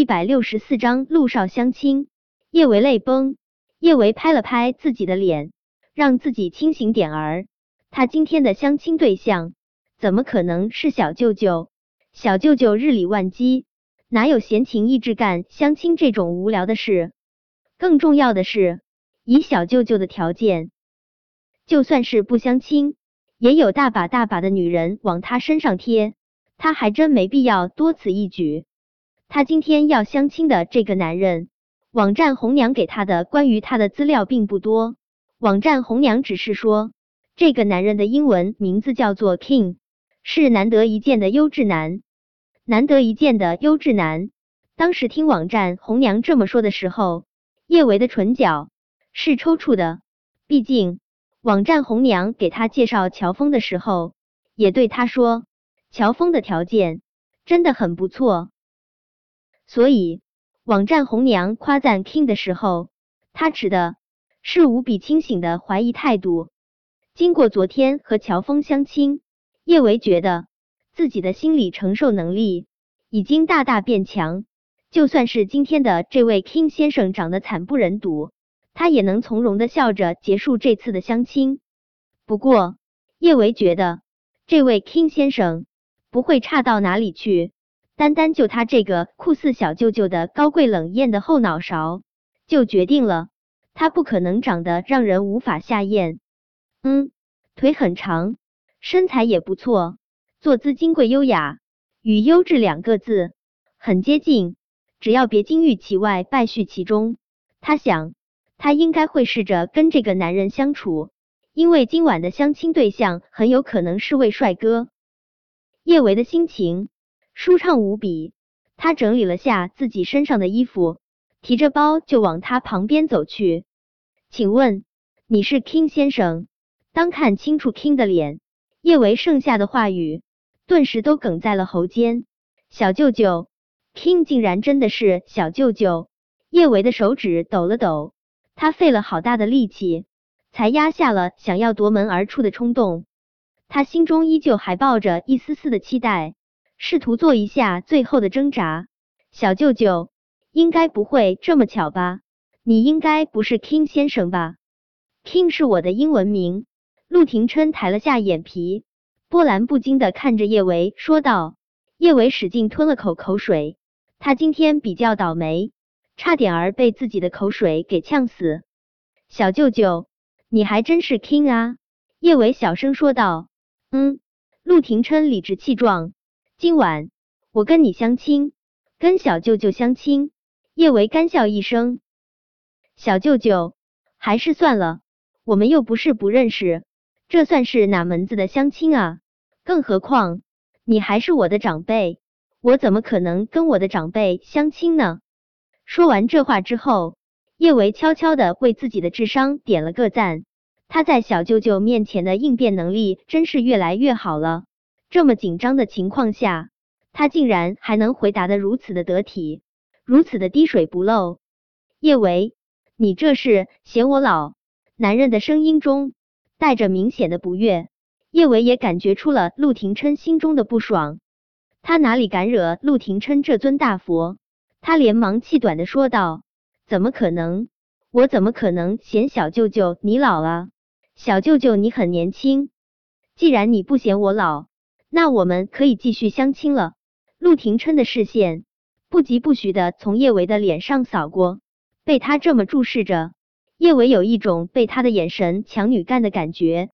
一百六十四章陆少相亲。叶维泪崩，叶维拍了拍自己的脸，让自己清醒点儿。他今天的相亲对象怎么可能是小舅舅？小舅舅日理万机，哪有闲情逸致干相亲这种无聊的事？更重要的是，以小舅舅的条件，就算是不相亲，也有大把大把的女人往他身上贴。他还真没必要多此一举。他今天要相亲的这个男人，网站红娘给他的关于他的资料并不多。网站红娘只是说，这个男人的英文名字叫做 King，是难得一见的优质男。难得一见的优质男。当时听网站红娘这么说的时候，叶维的唇角是抽搐的。毕竟网站红娘给他介绍乔峰的时候，也对他说。乔峰的条件真的很不错，所以网站红娘夸赞 King 的时候，他持的是无比清醒的怀疑态度。经过昨天和乔峰相亲，叶维觉得自己的心理承受能力已经大大变强，就算是今天的这位 King 先生长得惨不忍睹，他也能从容的笑着结束这次的相亲。不过，叶维觉得这位 King 先生。不会差到哪里去，单单就他这个酷似小舅舅的高贵冷艳的后脑勺，就决定了他不可能长得让人无法下咽。嗯，腿很长，身材也不错，坐姿金贵优雅，与优质两个字很接近。只要别金玉其外败絮其中，他想他应该会试着跟这个男人相处，因为今晚的相亲对象很有可能是位帅哥。叶维的心情舒畅无比，他整理了下自己身上的衣服，提着包就往他旁边走去。请问你是 King 先生？当看清楚 King 的脸，叶维剩下的话语顿时都哽在了喉间。小舅舅，King 竟然真的是小舅舅！叶维的手指抖了抖，他费了好大的力气，才压下了想要夺门而出的冲动。他心中依旧还抱着一丝丝的期待，试图做一下最后的挣扎。小舅舅，应该不会这么巧吧？你应该不是 King 先生吧？King 是我的英文名。陆廷琛抬了下眼皮，波澜不惊的看着叶维说道。叶维使劲吞了口口水，他今天比较倒霉，差点儿被自己的口水给呛死。小舅舅，你还真是 King 啊！叶维小声说道。嗯，陆廷琛理直气壮。今晚我跟你相亲，跟小舅舅相亲。叶维干笑一声，小舅舅，还是算了，我们又不是不认识，这算是哪门子的相亲啊？更何况你还是我的长辈，我怎么可能跟我的长辈相亲呢？说完这话之后，叶维悄悄的为自己的智商点了个赞。他在小舅舅面前的应变能力真是越来越好了。这么紧张的情况下，他竟然还能回答的如此的得体，如此的滴水不漏。叶维，你这是嫌我老？男人的声音中带着明显的不悦。叶维也感觉出了陆廷琛心中的不爽。他哪里敢惹陆廷琛这尊大佛？他连忙气短的说道：“怎么可能？我怎么可能嫌小舅舅你老啊？”小舅舅，你很年轻。既然你不嫌我老，那我们可以继续相亲了。陆廷琛的视线不疾不徐的从叶维的脸上扫过，被他这么注视着，叶维有一种被他的眼神强女干的感觉。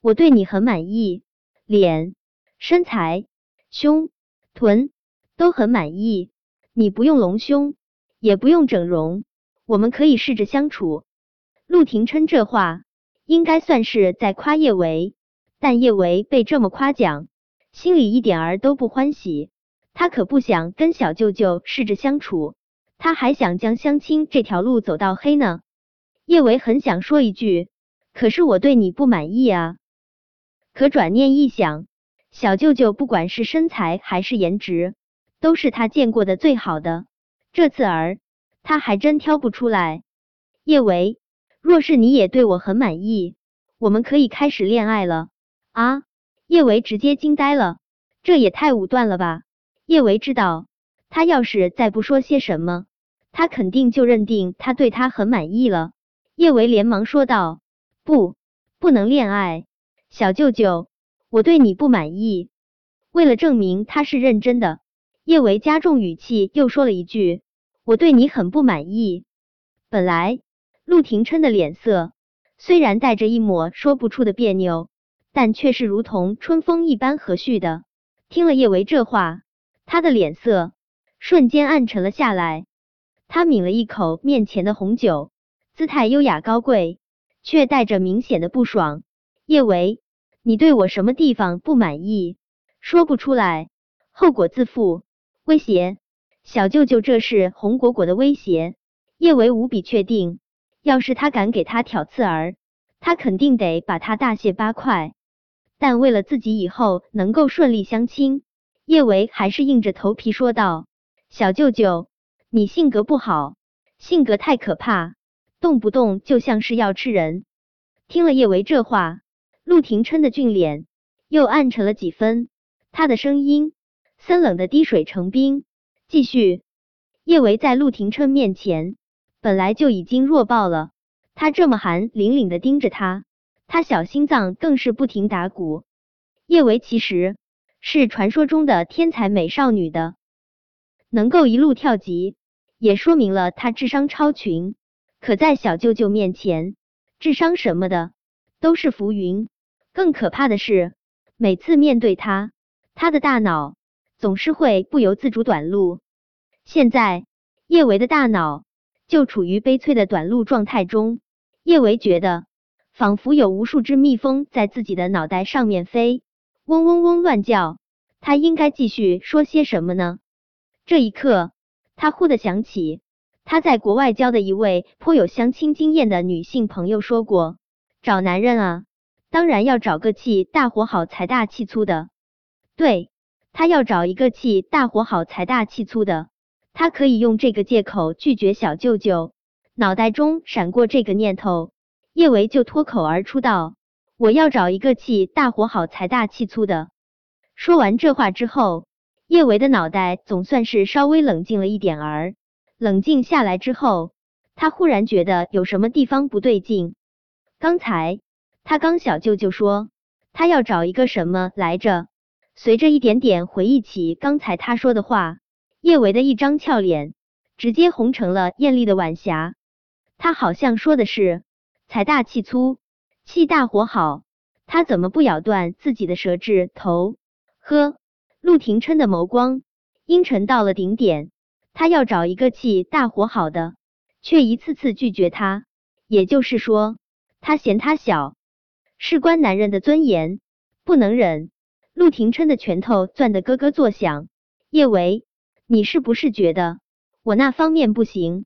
我对你很满意，脸、身材、胸、臀都很满意。你不用隆胸，也不用整容，我们可以试着相处。陆廷琛这话。应该算是在夸叶维，但叶维被这么夸奖，心里一点儿都不欢喜。他可不想跟小舅舅试着相处，他还想将相亲这条路走到黑呢。叶维很想说一句，可是我对你不满意啊。可转念一想，小舅舅不管是身材还是颜值，都是他见过的最好的，这次儿他还真挑不出来。叶维。若是你也对我很满意，我们可以开始恋爱了啊！叶维直接惊呆了，这也太武断了吧！叶维知道他要是再不说些什么，他肯定就认定他对他很满意了。叶维连忙说道：“不，不能恋爱，小舅舅，我对你不满意。”为了证明他是认真的，叶维加重语气又说了一句：“我对你很不满意。”本来陆廷琛的脸色虽然带着一抹说不出的别扭，但却是如同春风一般和煦的。听了叶维这话，他的脸色瞬间暗沉了下来。他抿了一口面前的红酒，姿态优雅高贵，却带着明显的不爽。叶维，你对我什么地方不满意？说不出来，后果自负。威胁小舅舅，这是红果果的威胁。叶维无比确定，要是他敢给他挑刺儿，他肯定得把他大卸八块。但为了自己以后能够顺利相亲，叶维还是硬着头皮说道：“小舅舅，你性格不好，性格太可怕，动不动就像是要吃人。”听了叶维这话，陆廷琛的俊脸又暗沉了几分，他的声音森冷的滴水成冰。继续，叶维在陆廷琛面前。本来就已经弱爆了，他这么寒凛凛的盯着他，他小心脏更是不停打鼓。叶维其实是传说中的天才美少女的，能够一路跳级，也说明了他智商超群。可在小舅舅面前，智商什么的都是浮云。更可怕的是，每次面对他，他的大脑总是会不由自主短路。现在，叶维的大脑。就处于悲催的短路状态中，叶维觉得仿佛有无数只蜜蜂在自己的脑袋上面飞，嗡嗡嗡乱叫。他应该继续说些什么呢？这一刻，他忽的想起他在国外交的一位颇有相亲经验的女性朋友说过：找男人啊，当然要找个气大活好、财大气粗的。对他要找一个气大活好、财大气粗的。他可以用这个借口拒绝小舅舅，脑袋中闪过这个念头，叶维就脱口而出道：“我要找一个气大活好、财大气粗的。”说完这话之后，叶维的脑袋总算是稍微冷静了一点儿。冷静下来之后，他忽然觉得有什么地方不对劲。刚才他刚小舅舅说他要找一个什么来着？随着一点点回忆起刚才他说的话。叶维的一张俏脸直接红成了艳丽的晚霞，他好像说的是财大气粗，气大活好，他怎么不咬断自己的舌质头？呵，陆廷琛的眸光阴沉到了顶点，他要找一个气大活好的，却一次次拒绝他，也就是说，他嫌他小，事关男人的尊严，不能忍。陆廷琛的拳头攥得咯咯作响，叶维。你是不是觉得我那方面不行？